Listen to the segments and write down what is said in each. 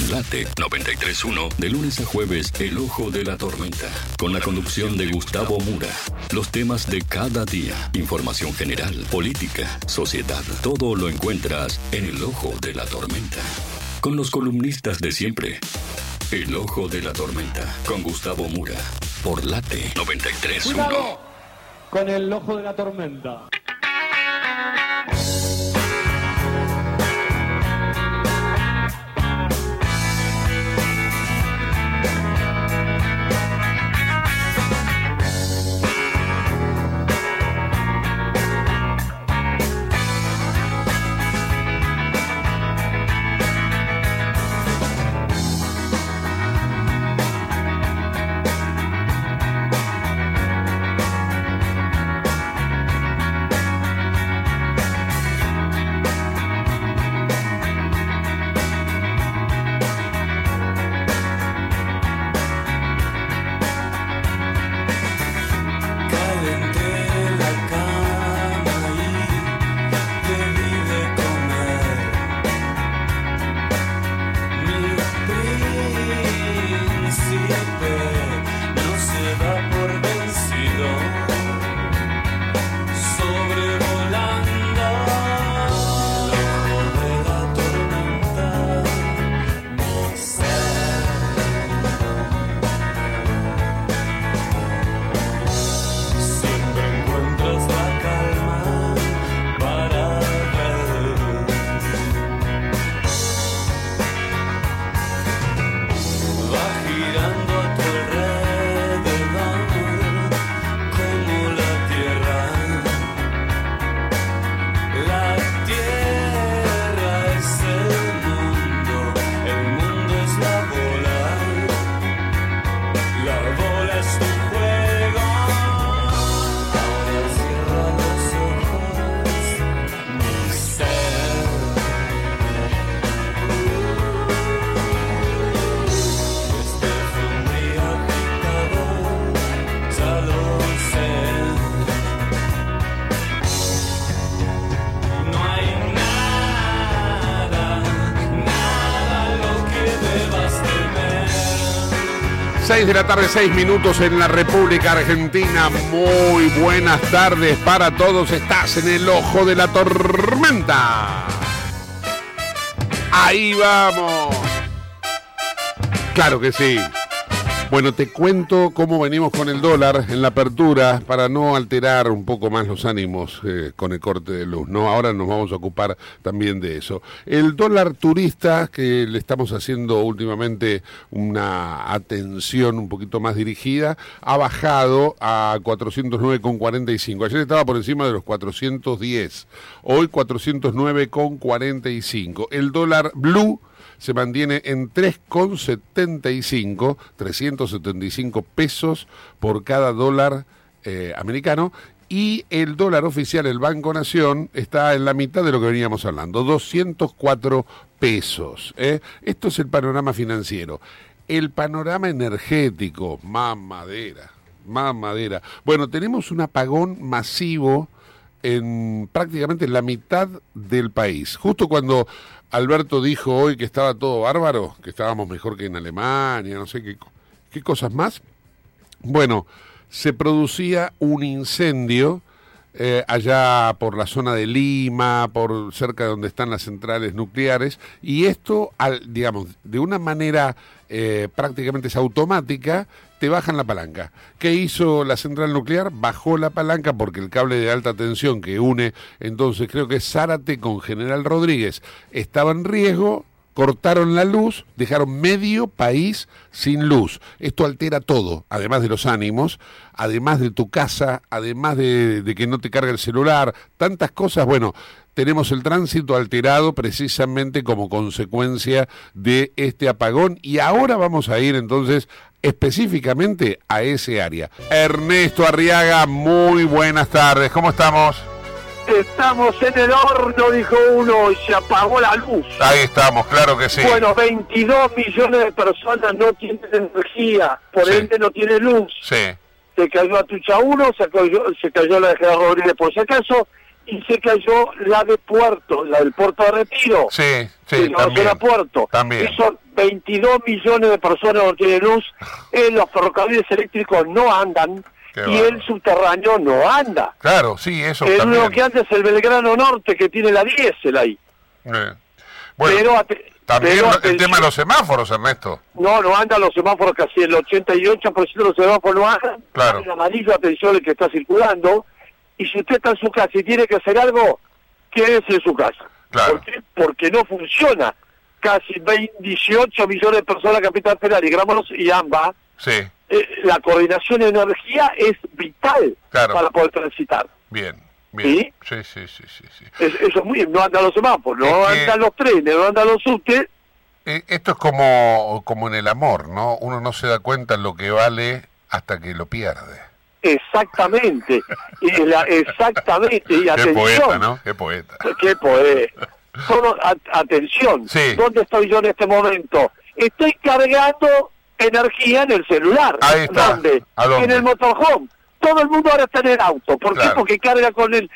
En Late 93.1, de lunes a jueves, El Ojo de la Tormenta. Con la conducción de Gustavo Mura. Los temas de cada día. Información general, política, sociedad. Todo lo encuentras en El Ojo de la Tormenta. Con los columnistas de siempre. El Ojo de la Tormenta. Con Gustavo Mura. Por Late 93.1. Con el ojo de la tormenta. De la tarde, 6 minutos en la República Argentina. Muy buenas tardes para todos. Estás en el ojo de la tormenta. Ahí vamos. Claro que sí. Bueno, te cuento cómo venimos con el dólar en la apertura para no alterar un poco más los ánimos eh, con el corte de luz. No, ahora nos vamos a ocupar también de eso. El dólar turista que le estamos haciendo últimamente una atención un poquito más dirigida ha bajado a 409,45. Ayer estaba por encima de los 410. Hoy 409,45. El dólar blue se mantiene en 3,75, 375 pesos por cada dólar eh, americano. Y el dólar oficial, el Banco Nación, está en la mitad de lo que veníamos hablando, 204 pesos. ¿eh? Esto es el panorama financiero. El panorama energético, mamadera, mamadera. Bueno, tenemos un apagón masivo en prácticamente la mitad del país. Justo cuando Alberto dijo hoy que estaba todo bárbaro, que estábamos mejor que en Alemania, no sé qué, qué cosas más. Bueno, se producía un incendio eh, allá por la zona de Lima, por cerca de donde están las centrales nucleares, y esto, al, digamos, de una manera eh, prácticamente es automática, te bajan la palanca. ¿Qué hizo la central nuclear? Bajó la palanca porque el cable de alta tensión que une, entonces creo que Zárate con General Rodríguez, estaba en riesgo, cortaron la luz, dejaron medio país sin luz. Esto altera todo, además de los ánimos, además de tu casa, además de, de que no te carga el celular, tantas cosas. Bueno, tenemos el tránsito alterado precisamente como consecuencia de este apagón y ahora vamos a ir entonces específicamente a ese área. Ernesto Arriaga, muy buenas tardes, ¿cómo estamos? Estamos en el horno, dijo uno, y se apagó la luz. Ahí estamos, claro que sí. Bueno, 22 millones de personas no tienen energía, por Sí. ende no tienen luz. Sí, Se cayó Atucha 1, se cayó, se cayó la de General Rodríguez por si acaso, y se cayó la de Puerto, la del Puerto de Retiro. sí, sí, también. a Puerto. También. Eso 22 millones de personas no tienen luz, eh, los ferrocarriles eléctricos no andan Qué y el subterráneo no anda. Claro, sí, eso El también. único que anda es el Belgrano Norte que tiene la diésel ahí. Eh. Bueno, pero también pero el tema de los semáforos, Ernesto. No, no andan los semáforos casi el 88% de los semáforos no andan. Claro. El amarillo, atención, el que está circulando. Y si usted está en su casa y tiene que hacer algo, quédese en su casa. Claro. ¿Por qué? Porque no funciona. Casi 20, 18 millones de personas en Capital Federal y Grámanos y AMBA, Sí, eh, la coordinación de energía es vital Claro. para poder transitar. bien, bien. ¿Sí? Sí, sí, sí, sí. sí. Es- eso es muy no andan los semáforos, no Es que- andan los trenes, no andan los subtes. Eh, Esto es como, como en el amor, ¿no? Uno no se da cuenta lo que vale hasta que lo pierde. Exactamente, y la, exactamente, y Qué atención. poeta, ¿no? Qué poeta. Qué poeta. Solo a- atención. Sí. ¿Dónde estoy yo en este momento? Estoy cargando energía en el celular. Ahí está. ¿Dónde? ¿A dónde? En el motorhome. Todo el mundo ahora está en el auto. ¿Por Claro. qué? Porque carga con el...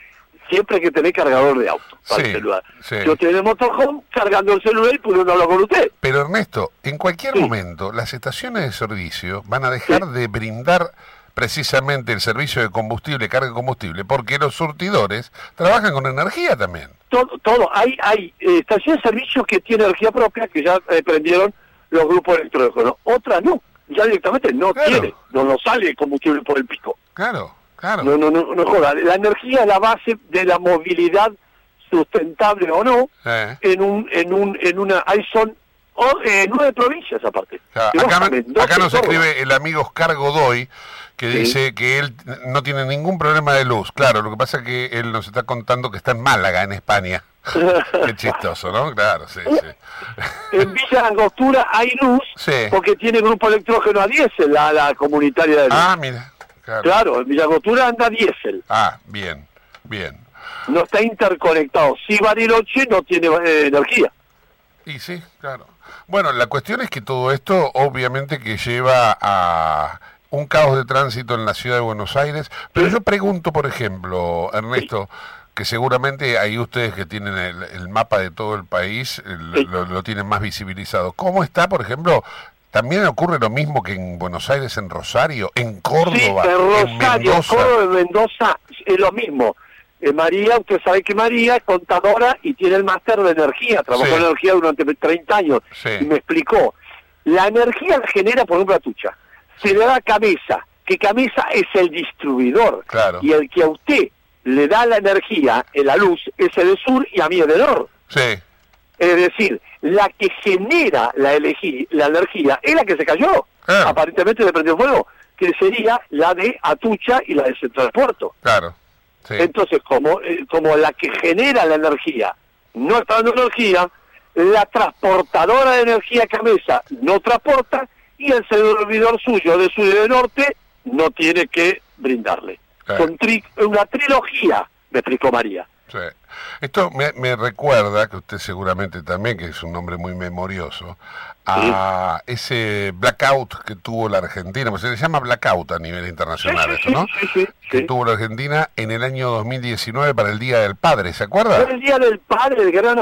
Siempre hay que tener cargador de auto para Sí, el celular. sí. Yo en el motorhome cargando el celular y puedo no hablar con usted. Pero Ernesto, en cualquier momento las estaciones de servicio van a dejar de brindar precisamente el servicio de combustible, carga de combustible, porque los surtidores trabajan con energía también. todo, todo. Hay, hay eh, estaciones de servicio que tienen energía propia, que ya eh, prendieron los grupos electrónicos. Otras no, ya directamente no Claro. tiene, no nos sale combustible por el pico. Claro, claro. No, no, no, no joda. La energía es la base de la movilidad sustentable o no Eh. en un, en un, en una, ahí son oh, eh, nueve provincias aparte. Acá, acá nos escribe el amigo Oscar Godoy que Sí. dice que él no tiene ningún problema de luz. Claro, lo que pasa es que él nos está contando que está en Málaga, en España. Qué chistoso, ¿no? Claro, sí, sí. En Villa Angostura hay luz Sí. porque tiene grupo electrógeno a diésel, la, la comunitaria de luz. Ah, mira. Claro. Claro, en Villa Angostura anda diésel. Ah, bien, bien. no está interconectado. Si Bariloche no tiene eh, energía. Y sí, claro. Bueno, la cuestión es que todo esto obviamente que lleva a un caos de tránsito en la ciudad de Buenos Aires, pero yo pregunto, por ejemplo, Ernesto, que seguramente ahí ustedes que tienen el, el mapa de todo el país, el- lo, lo tienen más visibilizado. ¿Cómo está, por ejemplo, también ocurre lo mismo que en Buenos Aires, en Rosario, en Córdoba, en en Rosario, Mendoza? Córdoba, en Mendoza es lo mismo. Eh, María, usted sabe que María es contadora y tiene el máster de energía, trabajó Sí. en energía durante 30 años Sí. y me explicó. La energía la genera, por ejemplo, a Tucha. Se le da Camisa, que Camisa es el distribuidor. Claro. Y el que a usted le da la energía, eh, la luz, es el de sur y a mí el de norte. Sí, Es decir, la que genera la, elegí- la energía es la que se cayó. Aparentemente le prendió fuego, que sería la de Atucha y la de Central Puerto. claro. Sí. Entonces, como, eh, como la que genera la energía no está dando energía, la transportadora de energía Camesa no transporta y el servidor suyo de sur y de norte no tiene que brindarle. Son tri- una trilogía, me explicó María. Sí. Esto me, me recuerda, que usted seguramente también, que es un nombre muy memorioso, a ese blackout que tuvo la Argentina, pues se le llama blackout a nivel internacional Sí, sí, ¿no? Que tuvo la Argentina en el año 2019 para el Día del Padre, ¿se acuerda? El día del padre del gran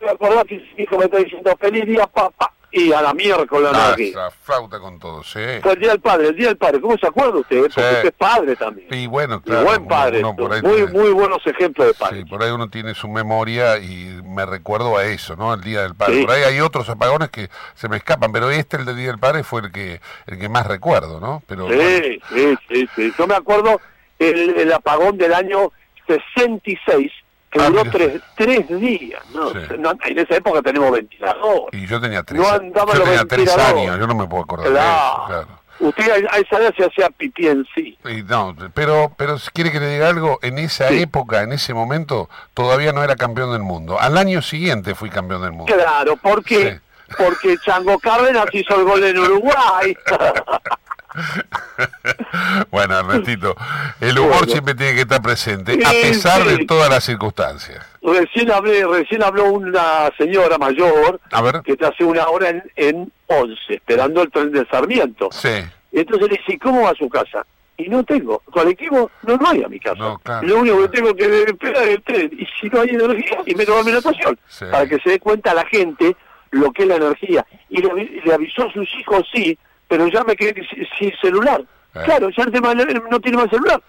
Me acordaba que su hijo me está diciendo feliz día papá y a la miércoles Ah, la flauta con todo, sí. Fue el día del padre, el día del padre. ¿Cómo se acuerda usted? Porque Sí. usted es padre también. Y bueno, Y claro. buen padre. uno muy, tiene- muy buenos ejemplos de padre. Sí, por ahí uno tiene su memoria y me recuerdo a eso, ¿no? El Día del Padre. Sí. Por ahí hay otros apagones que se me escapan, pero este, el del Día del Padre, fue el que el que más recuerdo, ¿no? Pero bueno, sí, sí, sí. Yo me acuerdo el, el apagón del año 66, que Ah, duró tres, tres días. ¿no? Sí. No, en esa época tenemos ventilador. y yo tenía tres, No yo tenía años, yo no me puedo acordar de Claro. eso, claro. Usted a, esa edad se hacía pipí en sí. Y no, pero, pero si quiere que le diga algo, en esa Sí. época, en ese momento, todavía no era campeón del mundo. Al año siguiente fui campeón del mundo. Claro, ¿por qué? Porque Chango Cárdenas hizo el gol en Uruguay. bueno, Ernestito, el humor Bueno. siempre tiene que estar presente, a Sí, pesar de todas las circunstancias. recién hablé, recién habló una señora mayor A ver. que está hace una hora en, en 11, esperando el tren de Sarmiento. Sí. Entonces le dice, ¿cómo va a su casa? Y no tengo. Colectivo no, no hay a mi casa. No, claro. Lo único que tengo que esperar es el tren. Y si no hay energía, y me tomo mi natación. Sí. Para que se dé cuenta la gente lo que es la energía. Y le, le avisó a sus hijos, sí, pero ya me quedé sin, celular. Eh. Claro, ya no tiene más- no tiene más celular.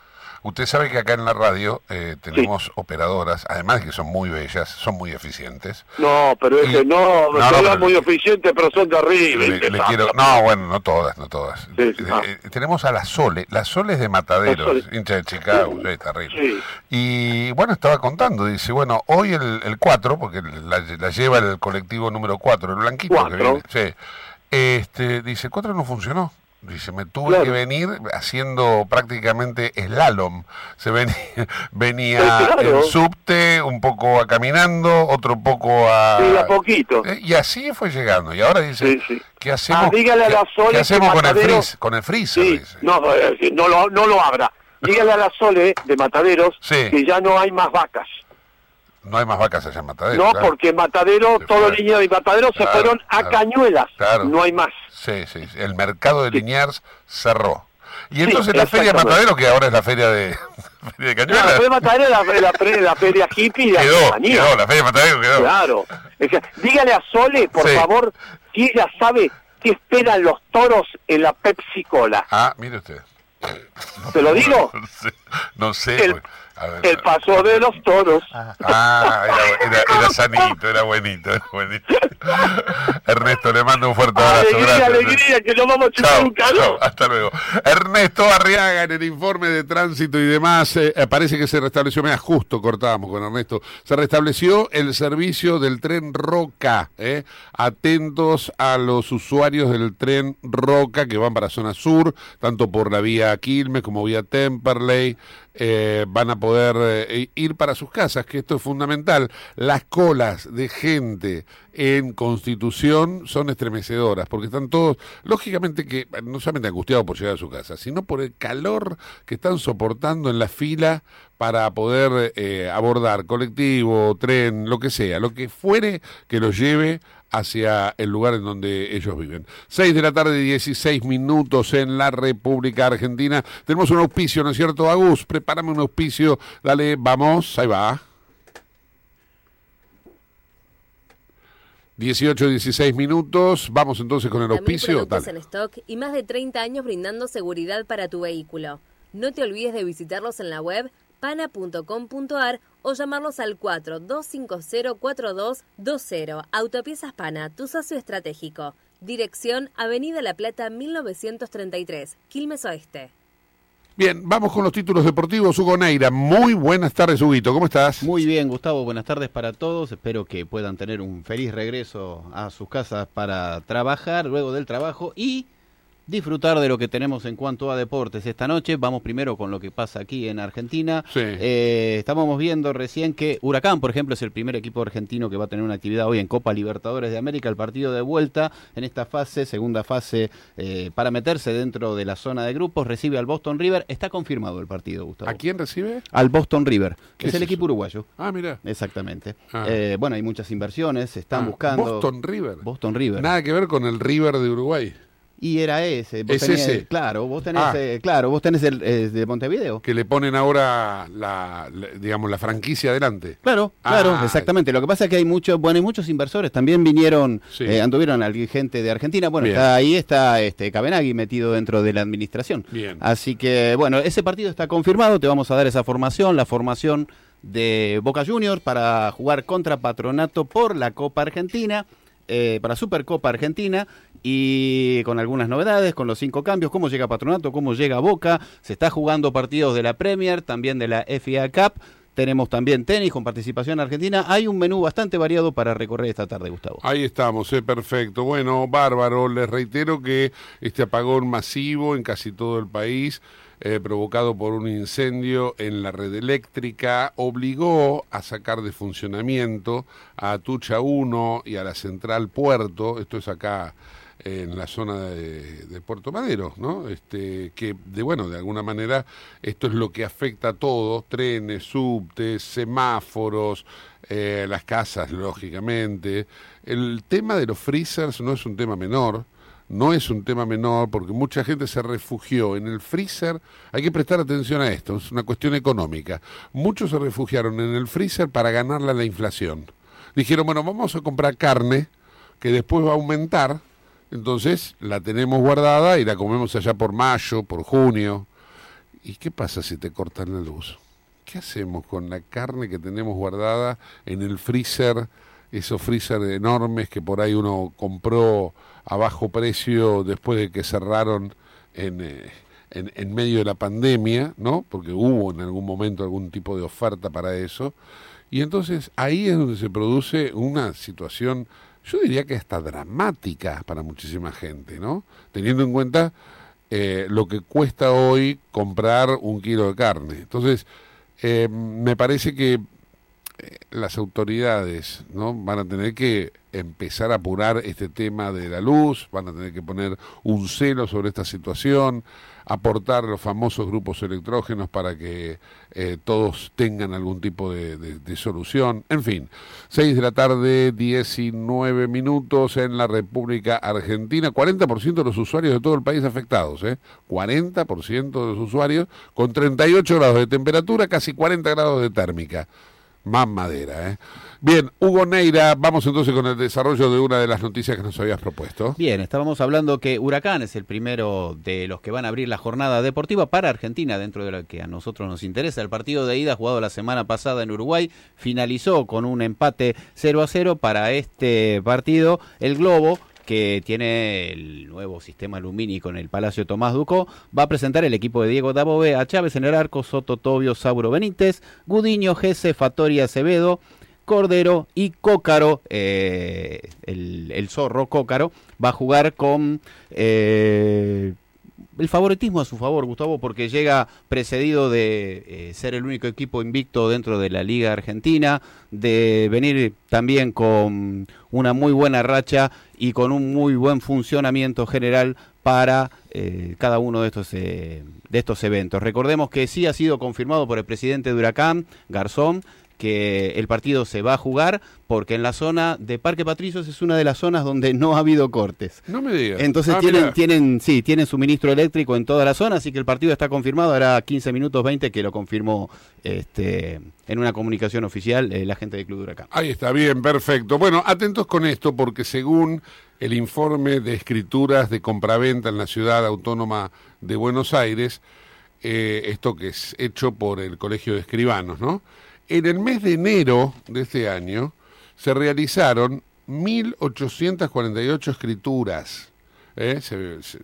Usted sabe que acá en la radio eh, tenemos operadoras, además de que son muy bellas, son muy eficientes. No, pero es que no, No, pero- muy eficientes, pero son terribles. Le, le quiero, no, bueno, no todas, no todas. Sí, Eh, ah. eh, tenemos a la Sole, la Sole es de Mataderos, hincha de Chicago, sí, terrible. Y bueno, estaba contando, dice, bueno, hoy el, el 4, porque la, la lleva el colectivo número 4, el blanquito que viene, sí. Este, dice, el 4 no funcionó. Dice, me tuve Claro. que venir haciendo prácticamente slalom. Se venía, venía claro. en subte, un poco a caminando, otro poco a... Sí, a poquito. Eh, Y así fue llegando. Y ahora dice, Sí, sí. ¿qué hacemos, Ah, dígale a qué- la Sole qué que hacemos con, el freezer, con el freezer? Dice. no, eh, no, lo, no lo abra. Dígale a la Sole de Mataderos que ya no hay más vacas. No hay más vacas allá en Matadero. No, claro. porque en Matadero, Se todos los niños de Matadero se fueron a claro. Cañuelas. No hay más. Sí, sí. El mercado de Sí. Liniers cerró. Y Sí, entonces la feria de. Matadero, que ahora es la feria de, de No, la Cañuelas, feria de Matadero la, la, feria hippie de quedó, quedó, la feria de Matadero quedó. Claro. Que, dígale a Sole, por Sí. favor, si ella sabe qué esperan los toros en la Pepsi Cola. Ah, mire usted. ¿Te lo digo? No sé, no sé, El. A ver, el paso de los toros. Ah, era, era, era sanito, era buenito, era buenito. Ernesto, le mando un fuerte abrazo. Alegría, gracias. alegría, que no vamos a chupar un calor. chao, hasta luego. Ernesto Arriaga en el informe de tránsito y demás, eh, eh, parece que se restableció, mira, justo cortábamos con Ernesto, se restableció el servicio del tren Roca, eh. atentos a los usuarios del tren Roca que van para zona sur, tanto por la vía Quilmes como vía Temperley, eh, van a poder eh, ir para sus casas, que esto es fundamental. Las colas de gente en Constitución son estremecedoras, porque están todos, lógicamente que no solamente angustiados por llegar a su casa, sino por el calor que están soportando en la fila para poder eh, abordar colectivo, tren, lo que sea, lo que fuere que los lleve hacia el lugar en donde ellos viven. 6 de la tarde, 16 minutos en la República Argentina. Tenemos un auspicio, ¿no es cierto, Agus? Prepárame un auspicio. Dale, vamos, ahí va. 18, 16 minutos. Vamos entonces con el 30.000 auspicio. productos Dale. en stock y más de 30 años brindando seguridad para tu vehículo. No te olvides de visitarlos en la web pana.com.ar o llamarlos al 42504220. Autopiezas Pana, tu socio estratégico. Dirección Avenida La Plata 1933, Quilmes Oeste. Bien, vamos con los títulos deportivos. Hugo Neira, muy buenas tardes, Huguito. ¿Cómo estás? Muy bien, Gustavo, buenas tardes para todos. Espero que puedan tener un feliz regreso a sus casas para trabajar luego del trabajo y disfrutar de lo que tenemos en cuanto a deportes esta noche. Vamos primero con lo que pasa aquí en Argentina. Sí. Eh, estábamos viendo recién que Huracán, por ejemplo, es el primer equipo argentino que va a tener una actividad hoy en Copa Libertadores de América, el partido de vuelta en esta fase, segunda fase, eh, para meterse dentro de la zona de grupos, recibe al Boston River. Está confirmado el partido, Gustavo. ¿A quién recibe? Al Boston River, ¿Qué que es es el eso? equipo uruguayo. Ah, mira. Exactamente. Ah. Eh, bueno, hay muchas inversiones, se están Ah, buscando. Boston River. Boston River. Nada que ver con el River de Uruguay, Y era ese. Vos Es tenés- ese. Claro, vos tenés, Ah. eh, claro, vos tenés el eh, de Montevideo. que le ponen ahora la, la- digamos, la franquicia adelante. Claro, Ah. claro, exactamente. Lo que pasa es que hay muchos, bueno, hay muchos inversores. También vinieron, Sí. eh, anduvieron alguien gente de Argentina. Bueno, está ahí está este Cabenagui metido dentro de la administración. Bien. Así que, bueno, ese partido está confirmado. Te vamos a dar esa formación, la formación de Boca Juniors para jugar contra Patronato por la Copa Argentina, eh, para Supercopa Argentina. Y con algunas novedades, con los cinco cambios, cómo llega Patronato, cómo llega Boca, se está jugando partidos de la Premier, también de la FIA Cup, tenemos también tenis con participación argentina, hay un menú bastante variado para recorrer esta tarde, Gustavo. Ahí estamos, eh, perfecto. Bueno, bárbaro. Les reitero que este apagón masivo en casi todo el país, eh, provocado por un incendio en la red eléctrica, obligó a sacar de funcionamiento a Tucha 1 y a la Central Puerto. Esto es acá en la zona de, Puerto Madero, ¿no? Este, que de bueno, de alguna manera esto es lo que afecta a todo, trenes, subtes, semáforos, eh, las casas, lógicamente. El tema de los freezers no es un tema menor, no es un tema menor porque mucha gente se refugió en el freezer. Hay que prestar atención a esto, es una cuestión económica. Muchos se refugiaron en el freezer para ganarle a la inflación. Dijeron, bueno, vamos a comprar carne que después va a aumentar, entonces la tenemos guardada y la comemos allá por mayo, por junio. ¿Y qué pasa si te cortan la luz? ¿Qué hacemos con la carne que tenemos guardada en el freezer, esos freezer enormes que por ahí uno compró a bajo precio después de que cerraron en, eh, en, en medio de la pandemia, ¿no? Porque hubo en algún momento algún tipo de oferta para eso. Y entonces ahí es donde se produce una situación, yo diría que hasta dramática para muchísima gente, ¿no? Teniendo en cuenta eh, lo que cuesta hoy comprar un kilo de carne. Entonces, eh, me parece que las autoridades no van a tener que empezar a apurar este tema de la luz, van a tener que poner un celo sobre esta situación, aportar los famosos grupos electrógenos para que eh, todos tengan algún tipo de solución. En fin, 6 de la tarde, 19 minutos en la República Argentina, 40% de los usuarios de todo el país afectados, ¿eh? 40% de los usuarios con 38 grados de temperatura, casi 40 grados de térmica. Más madera, ¿eh? Bien, Hugo Neira, vamos entonces con el desarrollo de una de las noticias que nos habías propuesto. Bien, estábamos hablando que Huracán es el primero de los que van a abrir la jornada deportiva para Argentina, dentro de lo que a nosotros nos interesa. El partido de ida jugado la semana pasada en Uruguay finalizó con un empate 0 a 0 para este partido. El Globo que tiene el nuevo sistema lumínico en el Palacio Tomás Ducó, va a presentar el equipo de Diego Dabove a Chávez en el arco, Soto Tobio, Sauro Benítez, Gudiño, Gese, Fattori Acevedo, Cordero y Cócaro, eh, el, el zorro Cócaro, va a jugar con eh, el favoritismo a su favor, Gustavo, porque llega precedido de eh, ser el único equipo invicto dentro de la Liga Argentina, de venir también con una muy buena racha y con un muy buen funcionamiento general para eh, cada uno de estos, eh, de estos eventos. Recordemos que sí ha sido confirmado por el presidente de Huracán, Garzón, que el partido se va a jugar porque en la zona de Parque Patricios es una de las zonas donde no ha habido cortes. No me digas. Entonces Ah, tienen, mirá. tienen, sí, tienen suministro eléctrico en toda la zona, así que el partido está confirmado, hará 15 minutos 20 que lo confirmó este, en una comunicación oficial eh, la gente del Club de Huracán. Ahí está, bien, perfecto. Bueno, atentos con esto porque según el informe de escrituras de compraventa en la ciudad autónoma de Buenos Aires, eh, esto que es hecho por el Colegio de Escribanos, ¿no? En el mes de enero de este año se realizaron 1.848 escrituras. ¿eh? Se- se-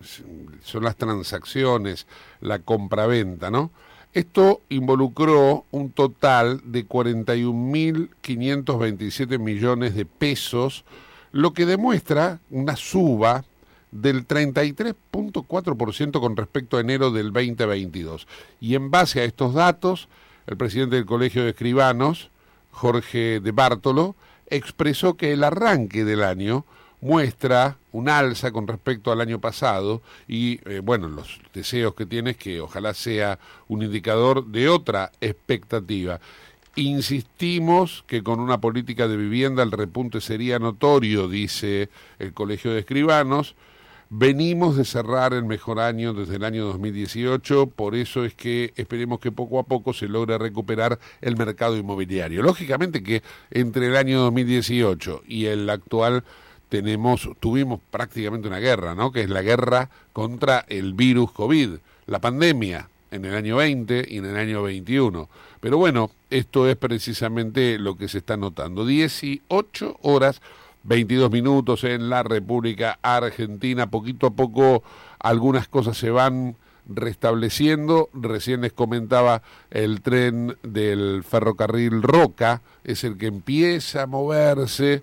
son las transacciones, la compraventa, ¿no? Esto involucró un total de 41.527 millones de pesos, lo que demuestra una suba del 33.4% con respecto a enero del 2022. Y en base a estos datos, el presidente del Colegio de Escribanos, Jorge de Bártolo, expresó que el arranque del año muestra un alza con respecto al año pasado y eh, bueno, los deseos que tiene es que ojalá sea un indicador de otra expectativa. Insistimos que con una política de vivienda el repunte sería notorio, dice el Colegio de Escribanos. Venimos de cerrar el mejor año desde el año 2018, por eso es que esperemos que poco a poco se logre recuperar el mercado inmobiliario. Lógicamente que entre el año 2018 y el actual tenemos tuvimos prácticamente una guerra, ¿no? Que es la guerra contra el virus COVID, la pandemia en el año 20 y en el año 21. Pero bueno, esto es precisamente lo que se está notando. 18 horas 22 minutos en la República Argentina. Poquito a poco algunas cosas se van restableciendo. Recién les comentaba el tren del ferrocarril Roca, es el que empieza a moverse.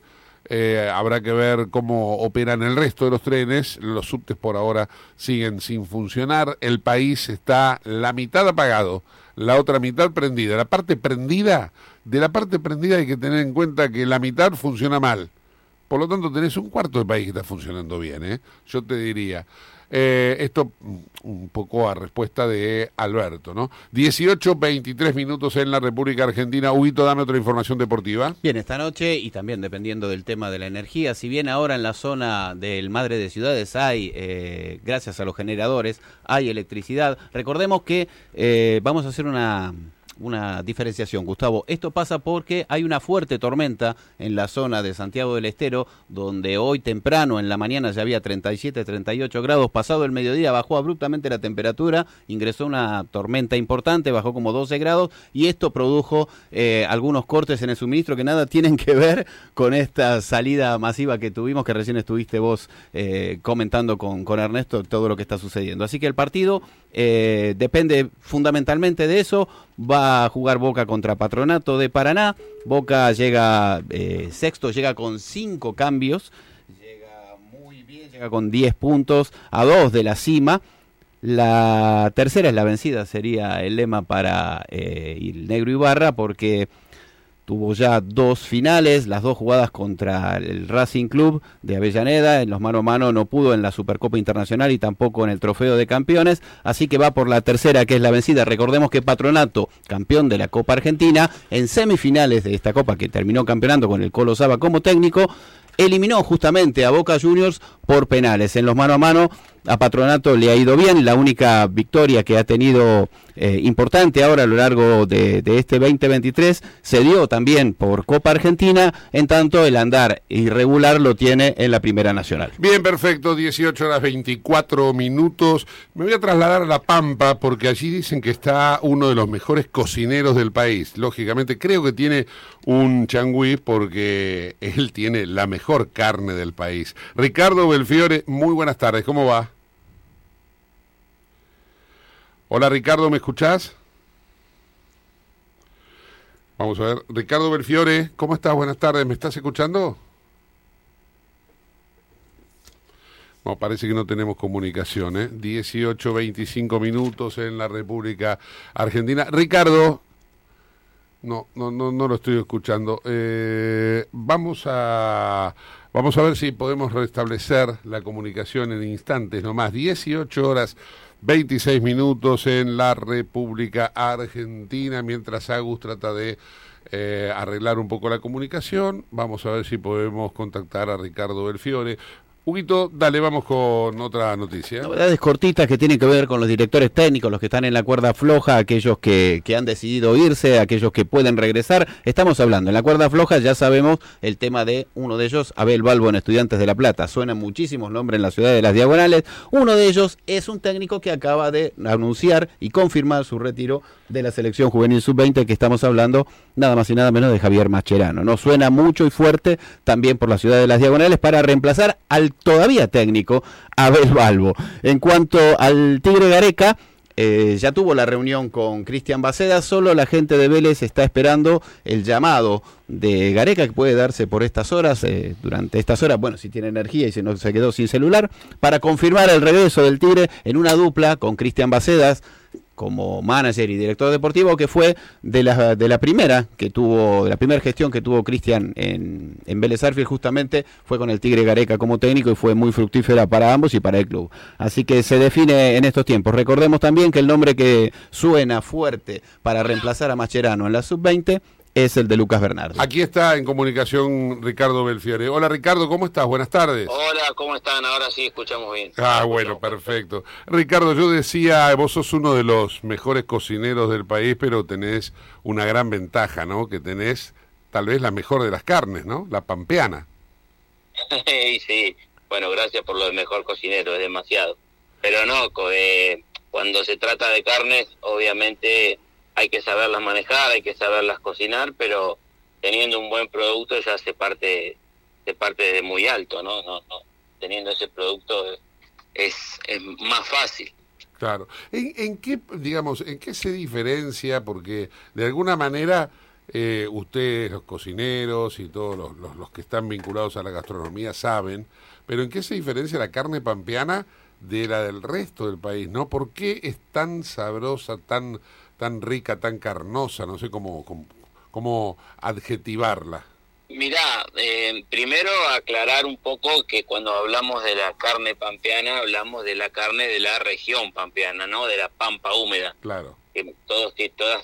Eh, habrá que ver cómo operan el resto de los trenes. Los subtes por ahora siguen sin funcionar. El país está la mitad apagado, la otra mitad prendida. La parte prendida, de la parte prendida hay que tener en cuenta que la mitad funciona mal. Por lo tanto, tenés un cuarto del país que está funcionando bien, ¿eh? Yo te diría. Eh, esto mm, un poco a respuesta de Alberto, ¿no? 18, 23 minutos en la República Argentina. Huguito, dame otra información deportiva. Bien, esta noche y también dependiendo del tema de la energía, si bien ahora en la zona del Madre de Ciudades hay, eh, gracias a los generadores, hay electricidad, recordemos que eh, vamos a hacer una, una diferenciación, Gustavo. Esto pasa porque hay una fuerte tormenta en la zona de Santiago del Estero, donde hoy temprano en la mañana ya había 37, 38 grados. Pasado el mediodía bajó abruptamente la temperatura, ingresó una tormenta importante, bajó como 12 grados y esto produjo eh, algunos cortes en el suministro que nada tienen que ver con esta salida masiva que tuvimos, que recién estuviste vos eh, comentando con, con Ernesto todo lo que está sucediendo. Así que el partido eh, depende fundamentalmente de eso. Va a jugar Boca contra Patronato de Paraná. Boca llega eh, sexto, llega con cinco cambios. Llega muy bien, llega con 10 puntos a dos de la cima. La tercera es la vencida, sería el lema para eh, el Negro Ibarra, porque tuvo ya dos finales, las dos jugadas contra el Racing Club de Avellaneda, en los mano a mano no pudo en la Supercopa Internacional y tampoco en el Trofeo de Campeones, así que va por la tercera que es la vencida. Recordemos que Patronato, campeón de la Copa Argentina, en semifinales de esta Copa que terminó campeonando con el Colo Saba como técnico, eliminó justamente a Boca Juniors por penales. En los mano a mano a Patronato le ha ido bien, la única victoria que ha tenido eh, importante ahora a lo largo de, de, este 2023 se dio también por Copa Argentina, en tanto el andar irregular lo tiene en la Primera Nacional. Bien, perfecto, 18 horas 24 minutos. Me voy a trasladar a La Pampa porque allí dicen que está uno de los mejores cocineros del país. Lógicamente creo que tiene un changüí porque él tiene la mejor carne del país. Ricardo Belfiore, muy buenas tardes, ¿cómo va? Hola Ricardo, ¿me escuchás? Vamos a ver, Ricardo Belfiore, ¿cómo estás? Buenas tardes, ¿me estás escuchando? No, parece que no tenemos comunicación, ¿eh? 18, 25 minutos en la República Argentina. Ricardo, no, no, no, no lo estoy escuchando. Eh, vamos a vamos a ver si podemos restablecer la comunicación en instantes nomás. 18 horas 26 minutos en la República Argentina, mientras Agus trata de eh, arreglar un poco la comunicación. Vamos a ver si podemos contactar a Ricardo Belfiore. Huguito, dale, vamos con otra noticia. Novedades cortitas que tienen que ver con los directores técnicos, los que están en la cuerda floja, aquellos que, que han decidido irse, aquellos que pueden regresar. Estamos hablando, en la cuerda floja ya sabemos el tema de uno de ellos, Abel Balbo en Estudiantes de La Plata. Suenan muchísimos nombres en la ciudad de las Diagonales. Uno de ellos es un técnico que acaba de anunciar y confirmar su retiro de la selección juvenil sub-20, que estamos hablando nada más y nada menos de Javier Mascherano. No suena mucho y fuerte también por la ciudad de las Diagonales para reemplazar al todavía técnico Abel Balbo. En cuanto al Tigre Gareca, eh, ya tuvo la reunión con Cristian Baceda, solo la gente de Vélez está esperando el llamado de Gareca que puede darse por estas horas, eh, durante estas horas, bueno, si tiene energía y si no se quedó sin celular, para confirmar el regreso del Tigre en una dupla con Cristian Bacedas como manager y director deportivo, que fue de la, de la primera que tuvo, la primera gestión que tuvo Cristian en, en Vélez justamente fue con el Tigre Gareca como técnico y fue muy fructífera para ambos y para el club. Así que se define en estos tiempos. Recordemos también que el nombre que suena fuerte para reemplazar a Macherano en la sub-20 es el de Lucas Bernardo. Aquí está en comunicación Ricardo Belfiore. Hola Ricardo, ¿cómo estás? Buenas tardes. Hola, ¿cómo están? Ahora sí escuchamos bien. Ah, bueno, perfecto. Ricardo, yo decía, vos sos uno de los mejores cocineros del país, pero tenés una gran ventaja, ¿no? Que tenés tal vez la mejor de las carnes, ¿no? La pampeana. sí, bueno, gracias por lo de mejor cocinero, es demasiado. Pero no, eh, cuando se trata de carnes, obviamente hay que saberlas manejar, hay que saberlas cocinar, pero teniendo un buen producto ya se parte se parte de muy alto, ¿no? no, no teniendo ese producto es, es más fácil. Claro. ¿En, ¿En, qué, digamos, en qué se diferencia? Porque de alguna manera eh, ustedes, los cocineros y todos los, los, los que están vinculados a la gastronomía saben, pero ¿en qué se diferencia la carne pampeana de la del resto del país? ¿No? ¿Por qué es tan sabrosa, tan tan rica, tan carnosa, no sé cómo, cómo, cómo adjetivarla. Mirá, eh, primero aclarar un poco que cuando hablamos de la carne pampeana, hablamos de la carne de la región pampeana, ¿no? De la pampa húmeda. Claro. Que todos, que todas,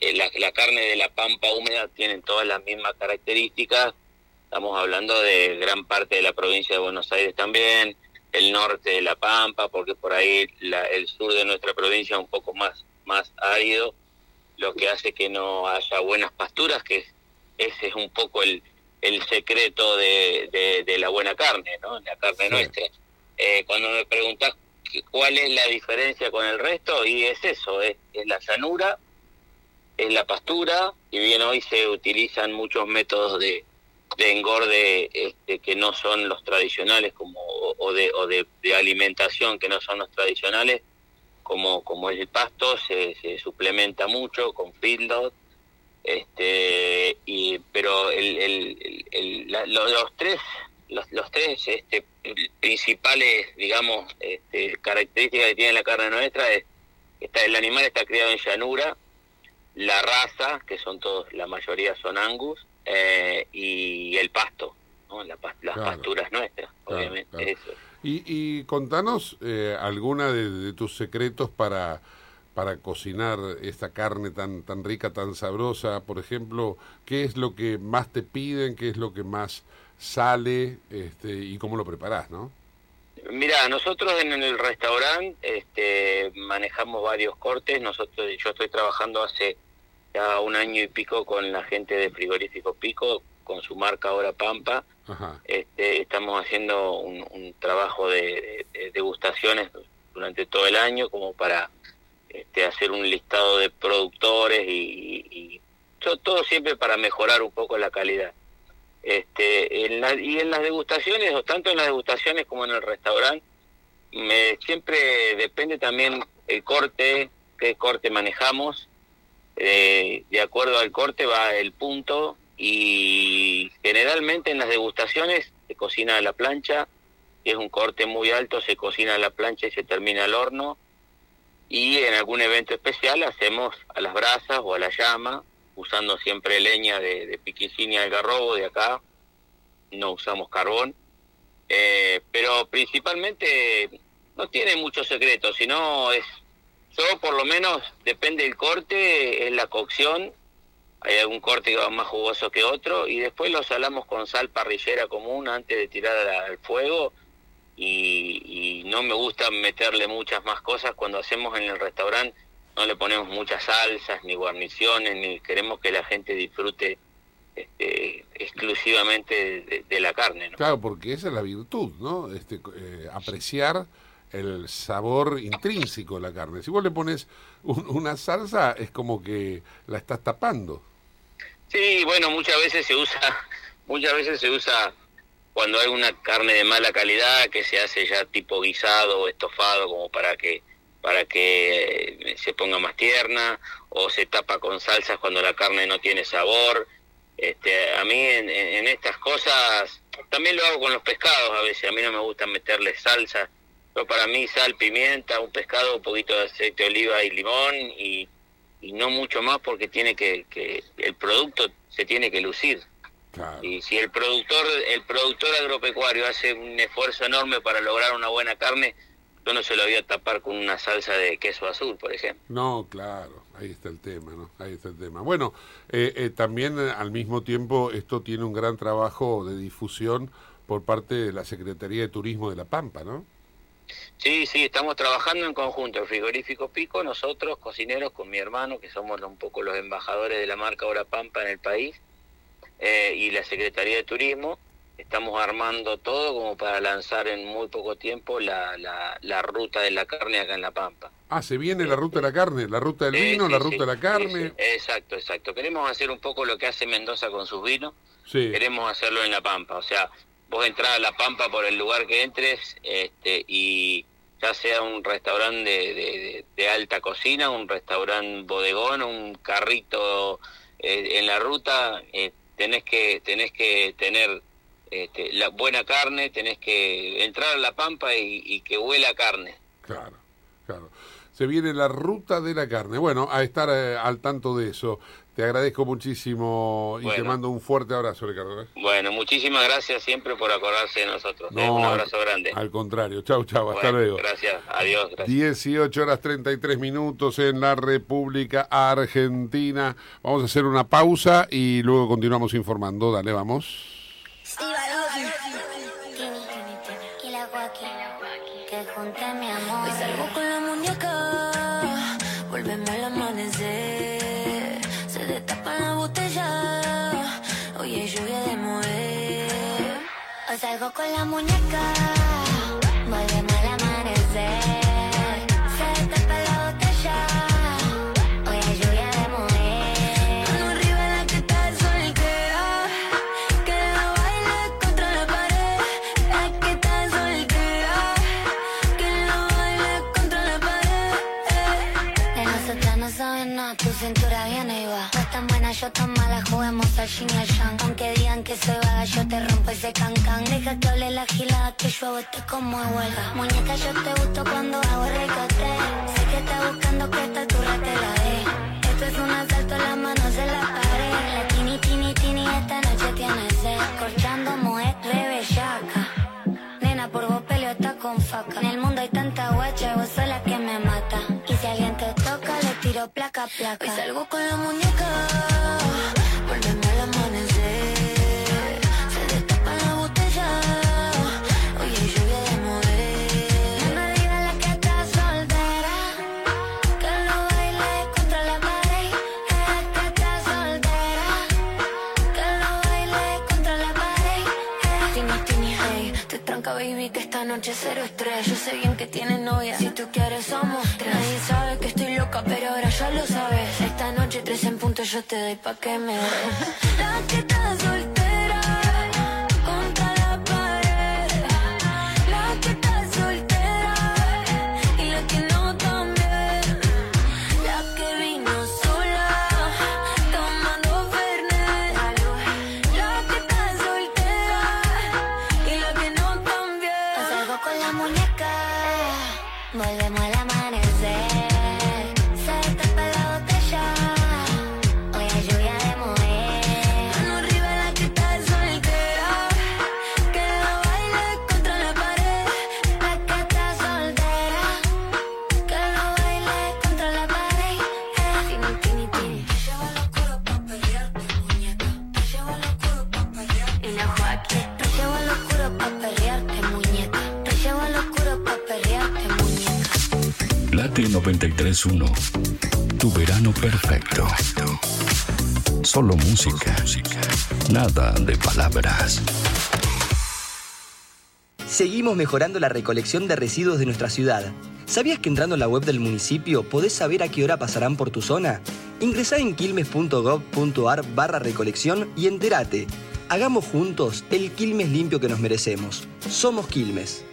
eh, la, la carne de la pampa húmeda tienen todas las mismas características. Estamos hablando de gran parte de la provincia de Buenos Aires también, el norte de la pampa, porque por ahí la, el sur de nuestra provincia es un poco más más árido. lo que hace que no haya buenas pasturas, que ese es un poco el, el secreto de, de- de la buena carne, ¿no? La carne Sí. nuestra. Eh, cuando me preguntas que- cuál es la diferencia con el resto, y es eso, es, es la llanura, es la pastura, y bien hoy se utilizan muchos métodos de, de engorde este, que no son los tradicionales como o, o de, o de, de alimentación que no son los tradicionales como como el pasto se, se suplementa mucho con feedlot este y pero el, el, el- la- lo- los tres los, los tres este, principales digamos este, características que tiene la carne nuestra es que está el animal está criado en llanura la raza que son todos la mayoría son angus eh, y el pasto ¿no? La las Claro. pasturas nuestras Claro, obviamente claro. eso Y, y contanos eh, alguna de, de tus secretos para, para cocinar esta carne tan, tan rica, tan sabrosa. Por ejemplo, ¿qué es lo que más te piden? ¿Qué es lo que más sale? Este, y cómo lo preparás, ¿no? Mira, nosotros en el restaurante este, manejamos varios cortes. Nosotros, yo estoy trabajando hace ya un año y pico con la gente de Frigorífico Pico, con su marca ahora Pampa. Este, estamos haciendo un, un trabajo de, de- de degustaciones durante todo el año como para este, hacer un listado de productores y, y- y to- todo siempre para mejorar un poco la calidad. Este, en la- y en las degustaciones, o tanto en las degustaciones como en el restaurante, me, siempre depende también el corte, qué corte manejamos. Eh, de acuerdo al corte va el punto y generalmente en las degustaciones se cocina a la plancha, si es un corte muy alto se cocina a la plancha y se termina al horno. Y en algún evento especial hacemos a las brasas o a la llama, usando siempre leña de, de piquicín y algarrobo de acá, no usamos carbón, Eh, pero principalmente no tiene mucho secreto, sino es, yo por lo menos depende del corte, es la cocción, hay algún corte que va más jugoso que otro y después lo salamos con sal parrillera común antes de tirar al, fuego y, y no me gusta meterle muchas más cosas cuando hacemos en el restaurante no le ponemos muchas salsas ni guarniciones ni queremos que la gente disfrute este, exclusivamente de, de la carne ¿no? Claro, porque esa es la virtud, ¿no? Este, eh, apreciar el sabor intrínseco de la carne. Si vos le pones un- una salsa, es como que la estás tapando. Sí, bueno, muchas veces se usa, muchas veces se usa cuando hay una carne de mala calidad que se hace ya tipo guisado o estofado como para que para que eh, se ponga más tierna o se tapa con salsas cuando la carne no tiene sabor. Este, a mí en, en- estas cosas también lo hago con los pescados a veces. A mí no me gusta meterle salsa. Pero para mí sal, pimienta, un pescado, un poquito de aceite de oliva y limón y, y no mucho más porque tiene que, que el producto se tiene que lucir. Claro. Y si el productor el productor agropecuario hace un esfuerzo enorme para lograr una buena carne, yo no se lo voy a tapar con una salsa de queso azul, por ejemplo. No, claro, ahí está el tema, ¿no? Ahí está el tema. Bueno, eh, eh, también eh, al mismo tiempo esto tiene un gran trabajo de difusión por parte de la Secretaría de Turismo de La Pampa, ¿no? Sí, sí, estamos trabajando en conjunto, el frigorífico Pico, nosotros, cocineros, con mi hermano, que somos un poco los embajadores de la marca Hora Pampa en el país, eh, y la Secretaría de Turismo, estamos armando todo como para lanzar en muy poco tiempo la, la, la ruta de la carne acá en La Pampa. Ah, se viene la ruta de la carne, la ruta del vino, sí, la sí, ruta de la carne. sí, exacto, exacto. Queremos hacer un poco lo que hace Mendoza con sus vinos, Sí, queremos hacerlo en La Pampa. O sea, vos entras a La Pampa por el lugar que entres este, y ya sea un restaurante de, alta cocina, un restaurante bodegón, un carrito eh, en la ruta, eh, tenés que tenés que tener este, la buena carne, tenés que entrar a La Pampa y, y que huela carne. claro, claro. Se viene la ruta de la carne. Bueno, a estar eh, al tanto de eso. Te agradezco muchísimo y te mando un fuerte abrazo, Ricardo. ¿eh? Bueno, muchísimas gracias siempre por acordarse de nosotros. ¿eh? un al- abrazo grande. Al contrario. Chau, chau. Hasta Bueno, luego. Gracias, adiós. Gracias. 18 horas 33 minutos en la República Argentina. Vamos a hacer una pausa y luego continuamos informando. Dale, vamos. Que junté mi amor. Con la muñeca. Yo tan mala, juguemos al yin y al yang. Aunque digan que se va, yo te rompo ese cancan. Deja que hable la gilada, que yo esté como de huelga. Muñeca, yo te gusto cuando hago recorte. Sé que estás buscando que esta turra te la dé. Esto es un asalto, las manos en la pared. La tini, tini, tini, esta noche tiene sed. Corchando, mujer, rebellaca. Nena, por vos peleo está con faca. En el mundo hay tanta guacha, placa, placa. Hoy salgo con la muñeca, volvemos al amanecer. Se destapa la botella, oye, lluvia de mover. Mano arriba la que está soltera, que lo baile contra la pared. Que está soltera, que lo baile contra la pared. Tini, tini, hey, te tranca baby que esta noche cero estrés Yo sé bien que tienes novia, si tú quieres somos tres Nadie sabe que estoy yo te doy pa' que me des. La que está soltera 931. Tu verano perfecto. Solo música. Nada de palabras. Seguimos mejorando la recolección de residuos de nuestra ciudad. ¿Sabías que entrando en la web del municipio podés saber a qué hora pasarán por tu zona? Ingresá en quilmes.gov.ar barra recolección y entérate. Hagamos juntos el Quilmes limpio que nos merecemos. Somos Quilmes.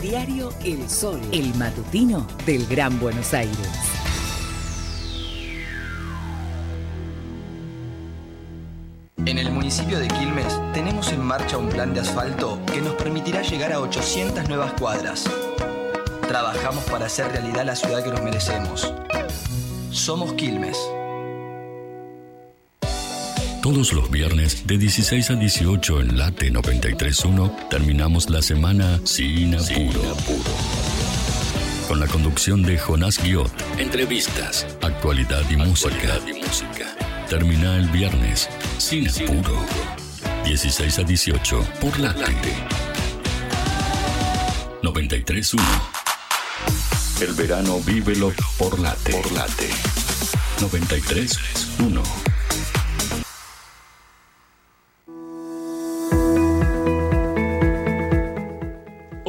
Diario El Sol, el matutino del Gran Buenos Aires. En el municipio de Quilmes tenemos en marcha un plan de asfalto que nos permitirá llegar a 800 nuevas cuadras. Trabajamos para hacer realidad la ciudad que nos merecemos. Somos Quilmes. Todos los viernes de 16 a 18 en Late 931 terminamos la semana sin apuro. Con la conducción de Jonás Guiot, entrevistas, actualidad y música. Termina el viernes sin apuro. 16 a 18 por Late 931. El verano vívelo por Late. Por Late 931.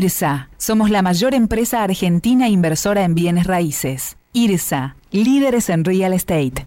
IRSA, somos la mayor empresa argentina inversora en bienes raíces. IRSA, líderes en real estate.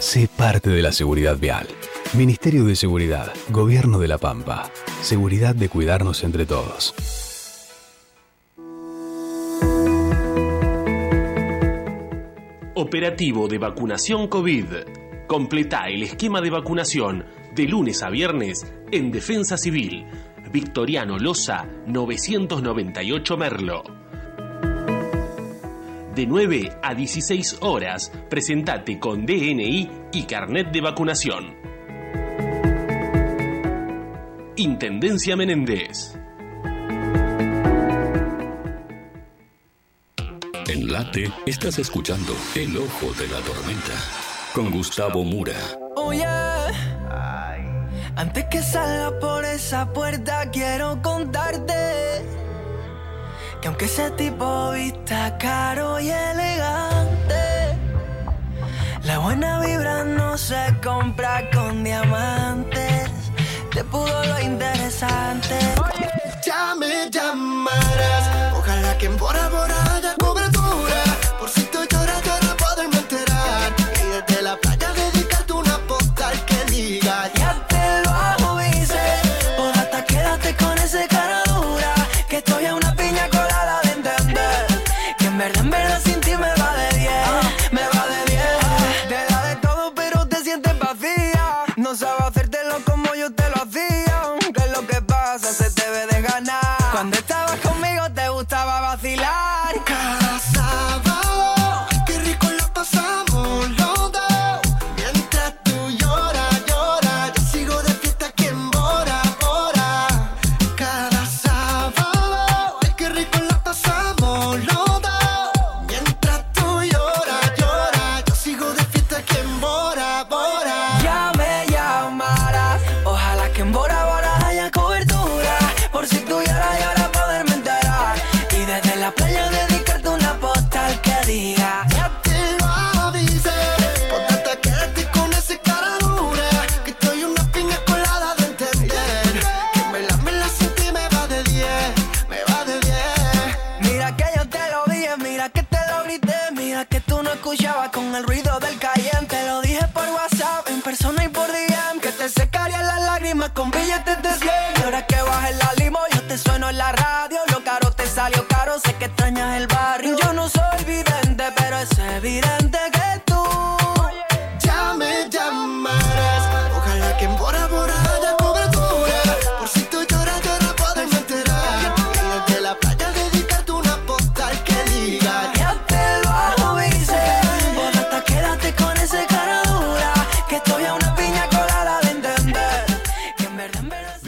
Sé parte de la seguridad vial. Ministerio de Seguridad, Gobierno de la Pampa. Seguridad de cuidarnos entre todos. Operativo de vacunación COVID. Completa el esquema de vacunación de lunes a viernes en Defensa Civil. Victoriano Loza, 998 Merlo. De 9 a 16 horas, presentate con DNI y carnet de vacunación. Intendencia Menéndez. En Late estás escuchando El Ojo de la Tormenta con Gustavo Mura. Oye, antes que salga por esa puerta quiero contarte que aunque ese tipo vista caro y elegante, la buena vibra no se compra con diamantes. Te pudo lo interesante. Ya me llamarás. Ojalá que en Bora Bora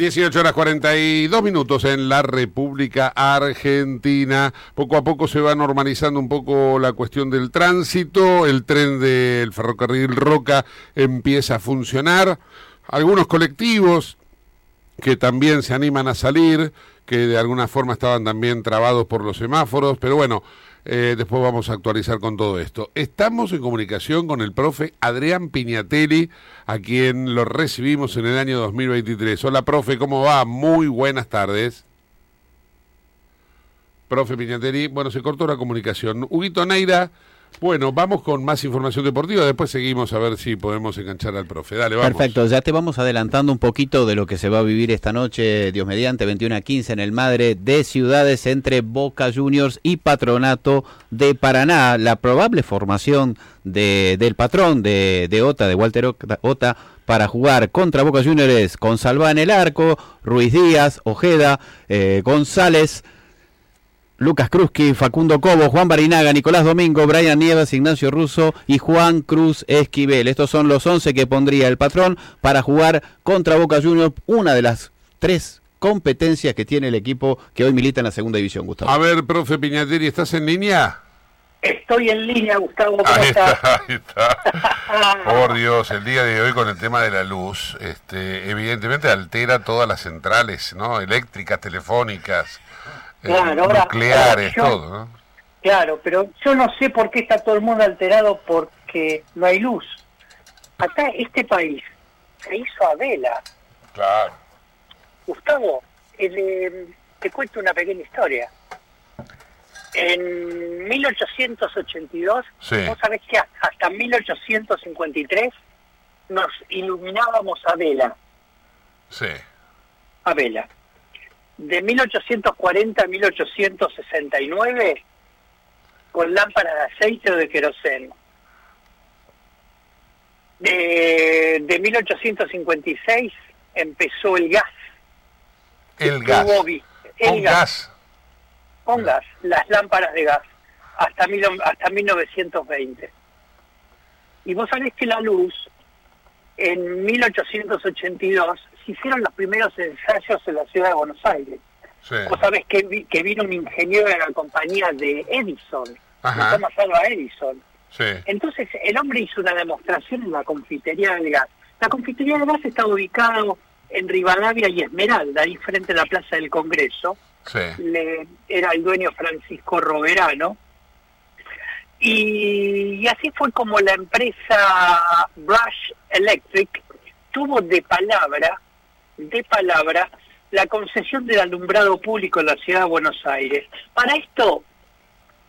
18 horas 42 minutos en la República Argentina. Poco a poco se va normalizando un poco la cuestión del tránsito. El tren del ferrocarril Roca empieza a funcionar. Algunos colectivos que también se animan a salir, que de alguna forma estaban también trabados por los semáforos, pero bueno, eh, después vamos a actualizar con todo esto. Estamos en comunicación con el profe Adrián Piñatelli, a quien lo recibimos en el año 2023. Hola, profe, ¿cómo va? Muy buenas tardes. Profe Piñatelli, bueno, se cortó la comunicación. Huguito Neira, bueno, vamos con más información deportiva, después seguimos a ver si podemos enganchar al profe. Dale, vamos. Perfecto, ya te vamos adelantando un poquito de lo que se va a vivir esta noche, Dios mediante, 21 a 15 en el Madre de Ciudades entre Boca Juniors y Patronato de Paraná. La probable formación de, del patrón de, de OTA, de Walter Ota- para jugar contra Boca Juniors con Salva en el arco, Ruiz Díaz, Ojeda, eh, González, Lucas Krusky, Facundo Cobo, Juan Barinaga, Nicolás Domingo, Brian Nieves, Ignacio Russo y Juan Cruz Esquivel. Estos son los 11 que pondría el patrón para jugar contra Boca Juniors, una de las tres competencias que tiene el equipo que hoy milita en la segunda división, Gustavo. A ver, profe Piñatelli, ¿estás en línea? Estoy en línea, Gustavo. ¿Cómo Ahí está, ahí está. Por Dios, el día de hoy con el tema de la luz, este, evidentemente altera todas las centrales, ¿no? Eléctricas, telefónicas, Claro, ahora- nucleares, yo- todo, ¿no? Claro, pero yo no sé por qué está todo el mundo alterado porque no hay luz. Acá, este país, se hizo a vela. Claro. Gustavo, el, eh, te cuento una pequeña historia. En 1882, Sí. vos sabés que hasta 1853 nos iluminábamos a vela, Sí. a vela. De 1840 a 1869, con lámparas de aceite o de queroseno. De, de 1856 empezó el gas. El gas. Hubo el Con gas. con gas, las lámparas de gas, hasta, mil, hasta 1920. Y vos sabés que la luz, en 1882, se hicieron los primeros ensayos en la ciudad de Buenos Aires. Sí. Vos sabés que, vi- que vino un ingeniero de la compañía de Edison, Ajá. de Thomas Alva Edison. Sí. Entonces el hombre hizo una demostración en la confitería del gas. La confitería del gas está ubicada en Rivadavia y Esmeralda, ahí frente a la Plaza del Congreso. Sí. Le- era el dueño Francisco Roverano. Y, y así fue como la empresa Brush Electric tuvo de palabra, de palabra, la concesión del alumbrado público en la ciudad de Buenos Aires. Para esto,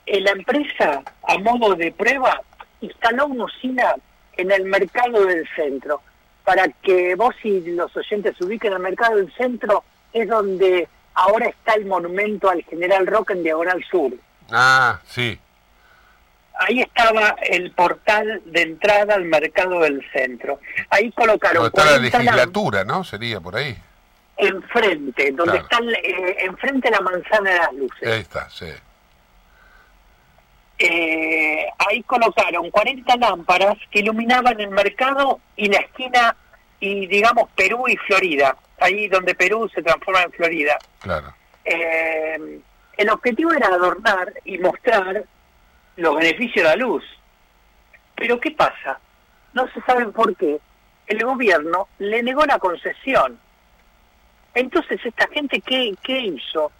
eh, la empresa, a modo de prueba, instaló una usina en el mercado del centro. Para que vos y los oyentes se ubiquen, el mercado del centro es donde ahora está el monumento al general Roca en Diagonal Sur. Ah, sí. Ahí estaba el portal de entrada al mercado del centro. Ahí colocaron Donde está la 40 lámparas legislatura, ¿no? Sería por ahí. enfrente, donde Claro. está eh, enfrente la manzana de las luces. Ahí está, sí. eh, ahí colocaron 40 lámparas que iluminaban el mercado y la esquina y digamos Perú y Florida, ahí donde Perú se transforma en Florida. Claro. Eh, el objetivo era adornar y mostrar los beneficios de la luz. Pero ¿qué pasa? No se sabe por qué. El gobierno le negó la concesión. Entonces, ¿esta gente qué, qué hizo?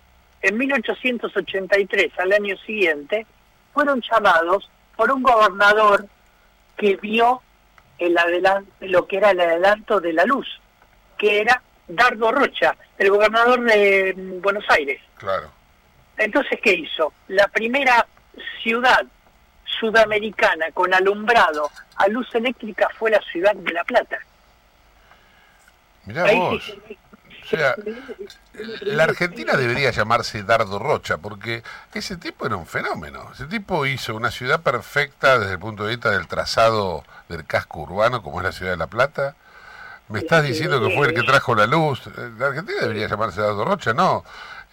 En 1883, al año siguiente, fueron llamados por un gobernador que vio el lo que era el adelanto de la luz, que era Dardo Rocha, el gobernador de mm, Buenos Aires. Claro. Entonces, ¿qué hizo? La primera ciudad sudamericana con alumbrado a luz eléctrica fue la ciudad de La Plata. Mirá Ahí vos. sí- O sea, la Argentina debería llamarse Dardo Rocha, porque ese tipo era un fenómeno. Ese tipo hizo una ciudad perfecta desde el punto de vista del trazado del casco urbano, como es la ciudad de La Plata. Me estás diciendo que fue el que trajo la luz. La Argentina debería llamarse Dardo Rocha, no.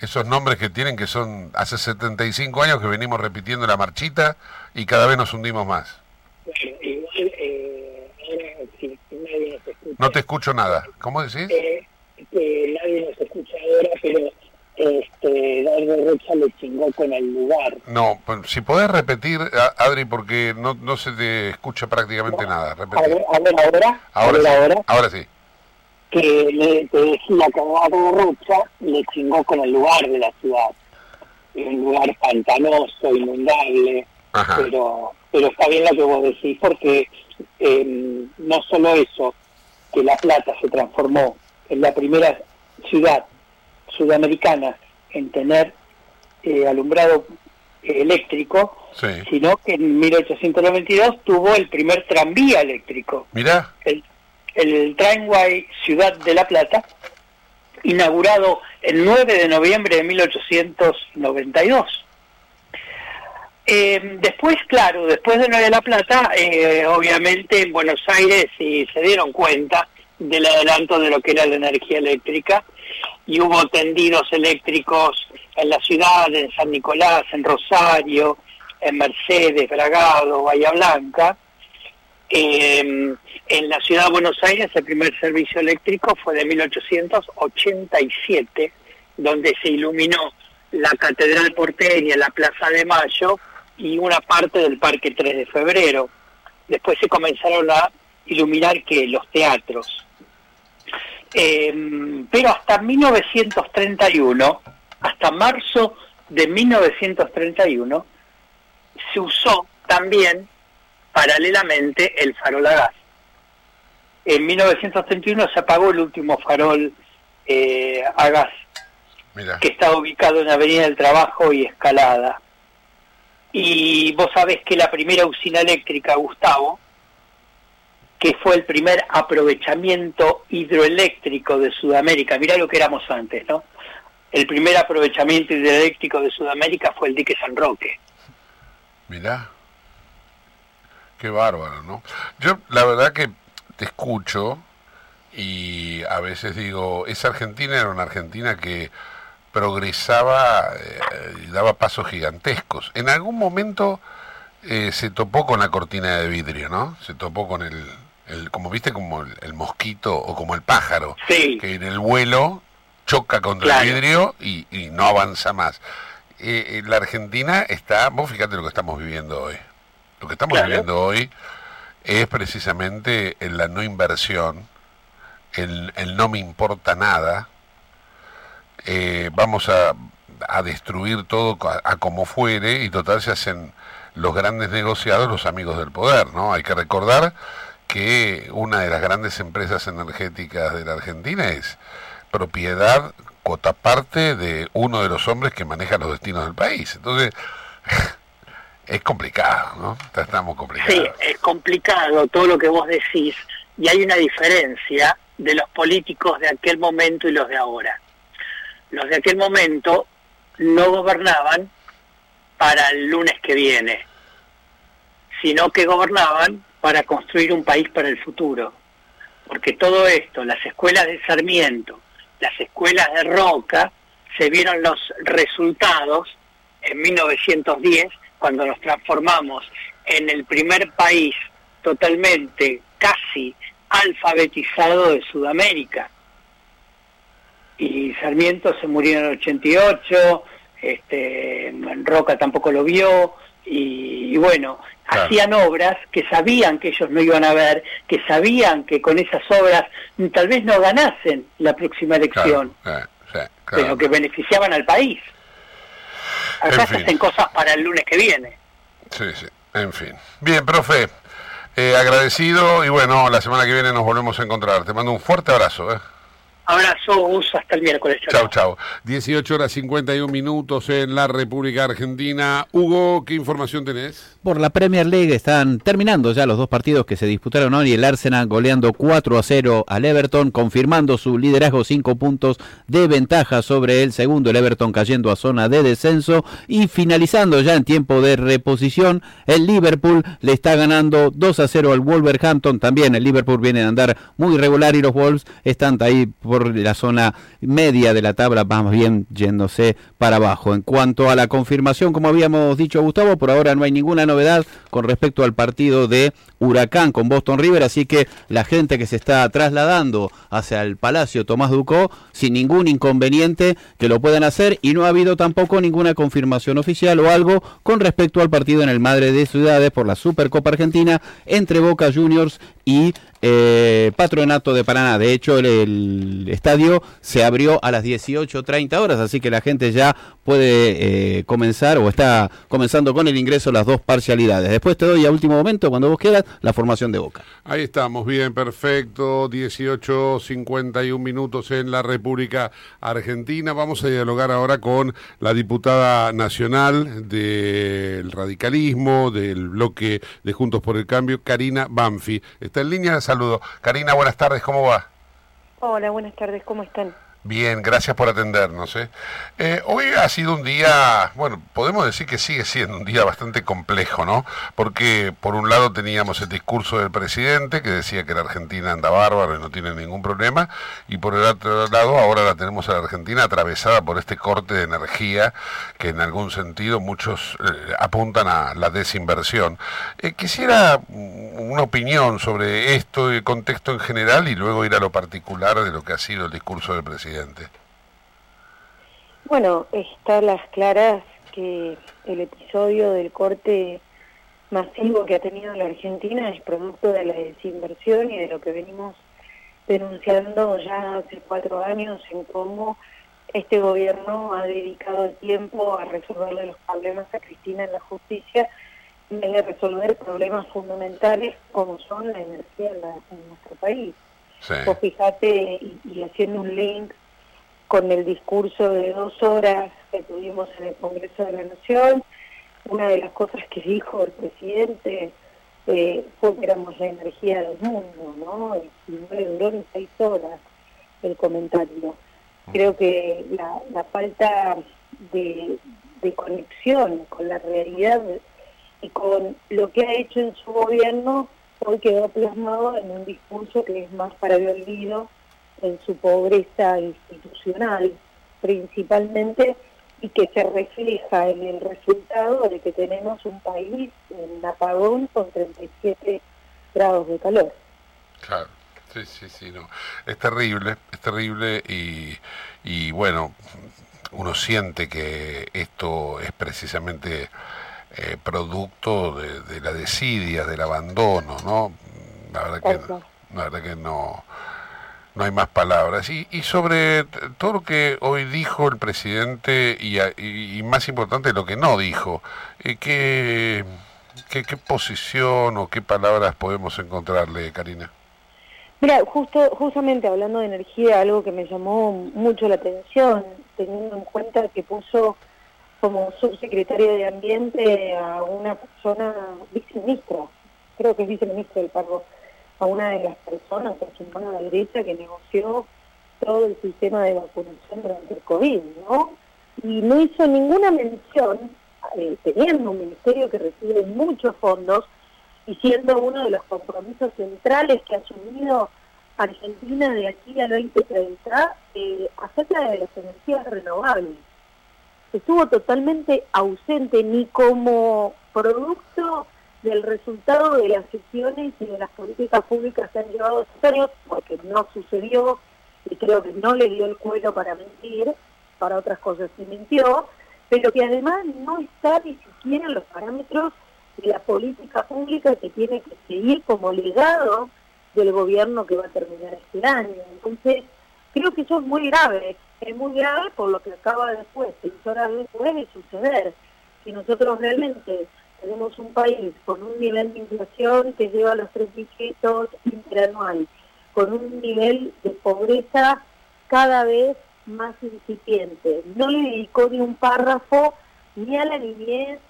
Esos nombres que tienen que son hace 75 años que venimos repitiendo la marchita y cada vez nos hundimos más. Bueno, igual, eh, ahora sí, nadie nos escucha. No te escucho nada. ¿Cómo decís? Eh, que nadie nos escucha ahora, pero este, Dardo Rocha le chingó con el lugar. No, pues, si podés repetir, Adri, porque no, no se te escucha prácticamente nada. A Repetir. ver, a ver ahora, a Ahora ver sí. ahora, Ahora sí. Que le, decía que Dardo Rocha le chingó con el lugar de la ciudad. Un lugar pantanoso, inundable, Ajá. pero pero está bien lo que vos decís porque eh, no solo eso que La Plata se transformó en la primera ciudad sudamericana en tener eh, alumbrado eh, eléctrico Sí. sino que en 1892 tuvo el primer tranvía eléctrico Mirá. el, el Tramway Ciudad de La Plata inaugurado el 9 de noviembre de 1892 eh, después, claro, después de 9 de La Plata, eh, obviamente en Buenos Aires sí se dieron cuenta del adelanto de lo que era la energía eléctrica y hubo tendidos eléctricos en la ciudad, en San Nicolás, en Rosario, en Mercedes, Bragado, Bahía Blanca. Eh, en la ciudad de Buenos Aires el primer servicio eléctrico fue de 1887, donde se iluminó la Catedral Porteña, la Plaza de Mayo y una parte del Parque 3 de Febrero. Después se comenzaron a iluminar que los teatros. Eh, pero hasta 1931, hasta marzo de 1931, se usó también paralelamente el farol a gas. En 1931 se apagó el último farol eh, a gas, Mira. que está ubicado en Avenida del Trabajo y Escalada. Y vos sabés que la primera usina eléctrica, Gustavo, que fue el primer aprovechamiento hidroeléctrico de Sudamérica, mirá lo que éramos antes, ¿no? El primer aprovechamiento hidroeléctrico de Sudamérica fue el dique San Roque. Mirá. Qué bárbaro, ¿no? Yo la verdad que te escucho y a veces digo, esa Argentina era una Argentina que progresaba eh, y daba pasos gigantescos. En algún momento eh, se topó con la cortina de vidrio, ¿no? Se topó con el, el como viste, como el, el mosquito o como el pájaro, Sí. que en el vuelo choca contra Claro. el vidrio y, y no avanza más. Eh, eh, la Argentina está, vos fíjate lo que estamos viviendo hoy. Lo que estamos Claro. viviendo hoy es precisamente en la no inversión, el, el no me importa nada, eh, vamos a, a destruir todo a, a como fuere y total se hacen los grandes negociados los amigos del poder, ¿no? Hay que recordar que una de las grandes empresas energéticas de la Argentina es propiedad, cuota parte de uno de los hombres que maneja los destinos del país. Entonces, es complicado, ¿no? Estamos complicados. Sí, es complicado todo lo que vos decís y hay una diferencia de los políticos de aquel momento y los de ahora. Los de aquel momento no gobernaban para el lunes que viene, sino que gobernaban para construir un país para el futuro. Porque todo esto, las escuelas de Sarmiento, las escuelas de Roca, se vieron los resultados en 1910, cuando nos transformamos en el primer país totalmente, casi alfabetizado de Sudamérica. Y Sarmiento se murió en el 88, este, Roca tampoco lo vio, y, y bueno, Claro. hacían obras que sabían que ellos no iban a ver, que sabían que con esas obras tal vez no ganasen la próxima elección, Eh, claro. pero que beneficiaban al país. Acá En se fin. hacen cosas para el lunes que viene. Sí, sí, en fin. Bien, profe, eh, agradecido y bueno, la semana que viene nos volvemos a encontrar. Te mando un fuerte abrazo. ¿eh? Abrazo, Gus, hasta el miércoles. Chau, chau. 18 horas 51 minutos en la República Argentina. Hugo, ¿qué información tenés? Por la Premier League están terminando ya los dos partidos que se disputaron hoy. El Arsenal goleando 4 a 0 al Everton, confirmando su liderazgo 5 puntos de ventaja sobre el segundo. El Everton cayendo a zona de descenso y finalizando ya en tiempo de reposición. El Liverpool le está ganando 2 a 0 al Wolverhampton. También el Liverpool viene a andar muy regular y los Wolves están ahí por la zona media de la tabla, más bien yéndose para abajo. En cuanto a la confirmación, como habíamos dicho Gustavo, por ahora no hay ninguna novedad con respecto al partido de Huracán con Boston River, así que la gente que se está trasladando hacia el Palacio Tomás Ducó, sin ningún inconveniente que lo puedan hacer y no ha habido tampoco ninguna confirmación oficial o algo con respecto al partido en el Madre de Ciudades por la Supercopa Argentina entre Boca Juniors y eh, Patronato de Paraná. De hecho, el, estadio se abrió a las 18.30 horas, así que la gente ya puede eh, comenzar o está comenzando con el ingreso las dos parcialidades. Después te doy a último momento, cuando vos quieras, la formación de Boca. Ahí estamos, bien, perfecto. 18, 51 minutos en la República Argentina. Vamos a dialogar ahora con la diputada nacional del radicalismo, del bloque de Juntos por el Cambio, Karina Banfi. Está en línea, saludo. Karina, buenas tardes, ¿cómo va? Hola, buenas tardes, ¿cómo están? Bien, gracias por atendernos. ¿eh? Eh, hoy ha sido un día, bueno, podemos decir que sigue siendo un día bastante complejo, ¿no? Porque por un lado teníamos el discurso del presidente que decía que la Argentina anda bárbaro y no tiene ningún problema, y por el otro lado ahora la tenemos a la Argentina atravesada por este corte de energía que en algún sentido muchos eh, apuntan a la desinversión. Eh, quisiera mm, una opinión sobre esto, el contexto en general y luego ir a lo particular de lo que ha sido el discurso del presidente. Bueno, está las claras que el episodio del corte masivo que ha tenido la Argentina es producto de la desinversión y de lo que venimos denunciando ya hace cuatro años en cómo este gobierno ha dedicado el tiempo a resolverle los problemas a Cristina en la justicia en vez de resolver problemas fundamentales como son la energía en nuestro país. Sí. Vos fijate, y, y haciendo un link con el discurso de dos horas que tuvimos en el Congreso de la Nación, una de las cosas que dijo el presidente eh, fue que éramos la energía del mundo, ¿no? Y no le duró ni seis horas el comentario. Creo que la, la falta de, de conexión con la realidad y con lo que ha hecho en su gobierno hoy quedó plasmado en un discurso que es más para el olvido en su pobreza institucional principalmente y que se refleja en el resultado de que tenemos un país en apagón con 37 grados de calor. Claro, sí, sí, sí, no. Es terrible, es terrible y, y bueno, uno siente que esto es precisamente eh, producto de, de la desidia, del abandono, ¿no? La verdad que, la verdad que no, no hay más palabras. Y, y sobre todo lo que hoy dijo el presidente y- y más importante lo que no dijo, eh, ¿qué, qué, qué posición o qué palabras podemos encontrarle, Karina? Mira, justo, justamente hablando de energía, algo que me llamó mucho la atención, teniendo en cuenta que puso como subsecretaria de Ambiente a una persona viceministra, creo que es viceministra del pago, a una de las personas, que su mano derecha, que negoció todo el sistema de vacunación durante el COVID, ¿no? Y no hizo ninguna mención, eh, teniendo un ministerio que recibe muchos fondos, y siendo uno de los compromisos centrales que ha asumido Argentina de aquí al 2030 eh, acerca de las energías renovables. Estuvo totalmente ausente ni como producto del resultado de las gestiones y de las políticas públicas que han llevado estos años, porque no sucedió y creo que no le dio el cuero para mentir, para otras cosas se mintió, pero que además no está ni siquiera en los parámetros de la política pública que tiene que seguir como legado del gobierno que va a terminar este año. Entonces, creo que eso es muy grave, es muy grave por lo que acaba después, seis horas después de suceder. Si nosotros realmente tenemos un país con un nivel de inflación que lleva los tres dígitos interanual, con un nivel de pobreza cada vez más incipiente. No le dedicó ni un párrafo ni a la niñez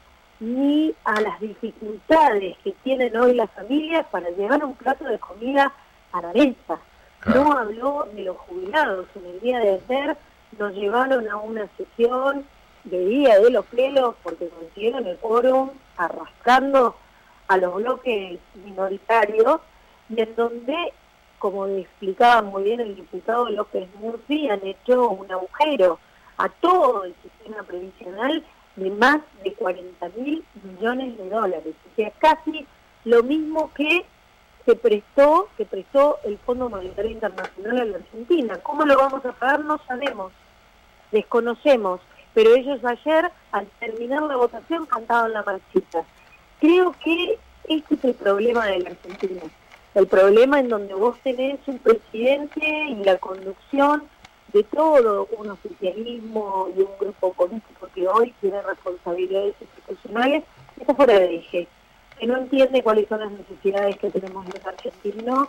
ni a las dificultades que tienen hoy las familias para llevar un plato de comida a la mesa. No habló de los jubilados. En el día de ayer nos llevaron a una sesión de día de los pelos porque consiguieron el quórum arrastrando a los bloques minoritarios y en donde, como explicaba muy bien el diputado López Murphy, han hecho un agujero a todo el sistema previsional de más de 40 mil millones de dólares. O sea, casi lo mismo que se prestó, que prestó el Fondo Monetario Internacional a la Argentina. ¿Cómo lo vamos a pagar? No sabemos, desconocemos. Pero ellos ayer, al terminar la votación, cantaban la marchita. Creo que este es el problema de la Argentina. El problema en donde vos tenés un presidente y la conducción de todo un oficialismo y un grupo político que hoy tiene responsabilidades institucionales, está fuera de eje, que no entiende cuáles son las necesidades que tenemos los argentinos,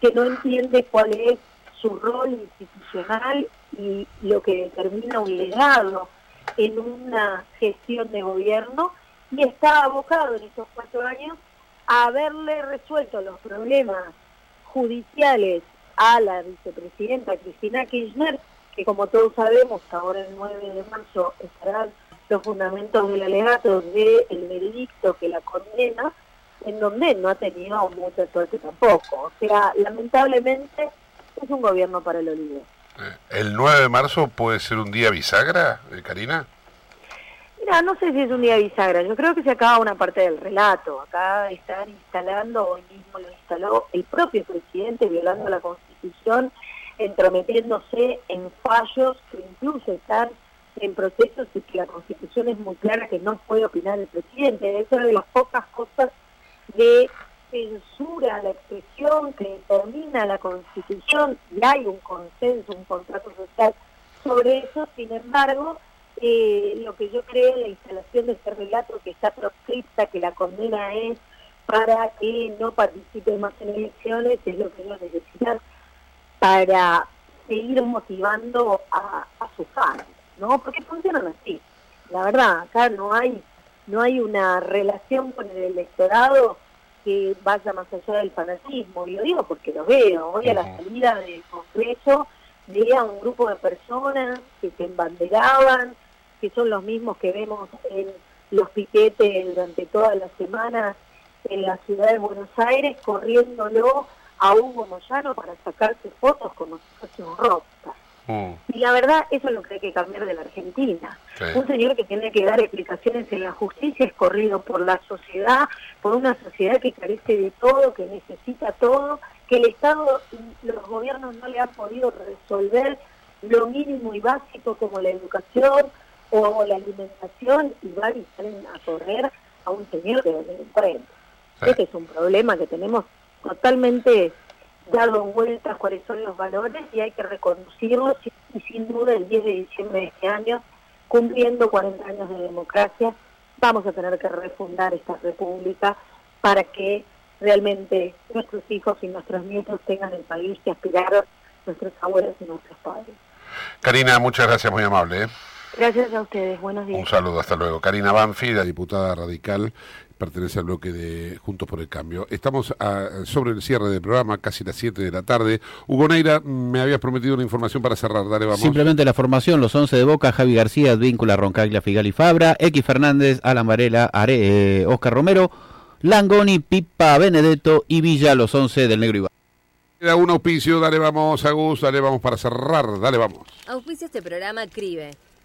que no entiende cuál es su rol institucional y lo que determina un legado en una gestión de gobierno y está abocado en estos cuatro años a haberle resuelto los problemas judiciales a la vicepresidenta Cristina Kirchner, que como todos sabemos, ahora el 9 de marzo estarán los fundamentos del alegato del veredicto que la condena, en donde no ha tenido mucha suerte tampoco. O sea, lamentablemente es un gobierno para el olvido. ¿El 9 de marzo puede ser un día bisagra, eh, Karina? Mira, no sé si es un día bisagra, yo creo que se acaba una parte del relato. Acá están instalando, hoy mismo lo instaló el propio presidente, violando la Constitución, entrometiéndose en fallos que incluso están en procesos y que la Constitución es muy clara que no puede opinar el presidente. Es de las pocas cosas de censura a la expresión que determina la Constitución. Y hay un consenso, un contrato social sobre eso, sin embargo, eh, lo que yo creo la instalación de este relato que está proscripta, que la condena es para que no participe más en elecciones, es lo que ellos necesitan para seguir motivando a, a sus ¿no? Porque funcionan así. La verdad, acá no hay no hay una relación con el electorado que vaya más allá del fanatismo. Y lo digo porque lo veo. Hoy a la salida del Congreso veía un grupo de personas que se embanderaban, que son los mismos que vemos en los piquetes durante todas las semanas en la ciudad de Buenos Aires, corriéndolo a Hugo Moyano para sacarse fotos como si fuese un rockstar. Y la verdad, eso es lo que hay que cambiar de la Argentina. Sí. Un señor que tiene que dar explicaciones en la justicia es corrido por la sociedad, por una sociedad que carece de todo, que necesita todo, que el Estado y los gobiernos no le han podido resolver lo mínimo y básico como la educación o la alimentación y van y salen a correr a un señor que es delincuente. Este es un problema que tenemos totalmente dado vueltas cuáles son los valores y hay que reconducirlos y, y sin duda el 10 de diciembre de este año, cumpliendo 40 años de democracia, vamos a tener que refundar esta república para que realmente nuestros hijos y nuestros nietos tengan el país que aspiraron nuestros abuelos y nuestros padres. Karina, muchas gracias, muy amable. ¿eh? Gracias a ustedes, buenos días. Un saludo, hasta luego. Karina Banfi, la diputada radical, pertenece al bloque de Juntos por el Cambio. Estamos a- sobre el cierre del programa, casi las 7 de la tarde. Hugo Neira, me habías prometido una información para cerrar. Dale, vamos. Simplemente la formación, los 11 de Boca, Javi García, Advíncula, Roncaglia, Figal y Fabra, X Fernández, Alan Varela, Are, eh, Oscar Romero, Langoni, Pipa, Benedetto y Villa, los 11 del Negro Iván. Queda un auspicio, dale, vamos, Agus, dale, vamos para cerrar. Dale, vamos. Auspicia este programa CRIBE.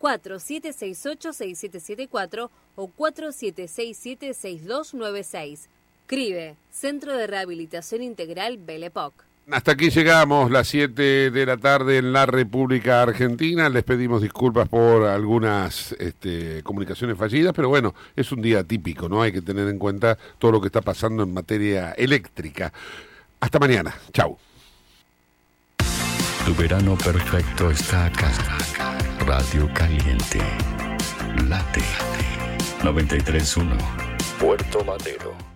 4768-6774 o 4767-6296. CRIBE, Centro de Rehabilitación Integral Belepoc. Hasta aquí llegamos, las 7 de la tarde en la República Argentina. Les pedimos disculpas por algunas este, comunicaciones fallidas, pero bueno, es un día típico, ¿no? Hay que tener en cuenta todo lo que está pasando en materia eléctrica. Hasta mañana. Chau. Tu verano perfecto está acá. Radio Caliente. Late. 93.1. Puerto Madero.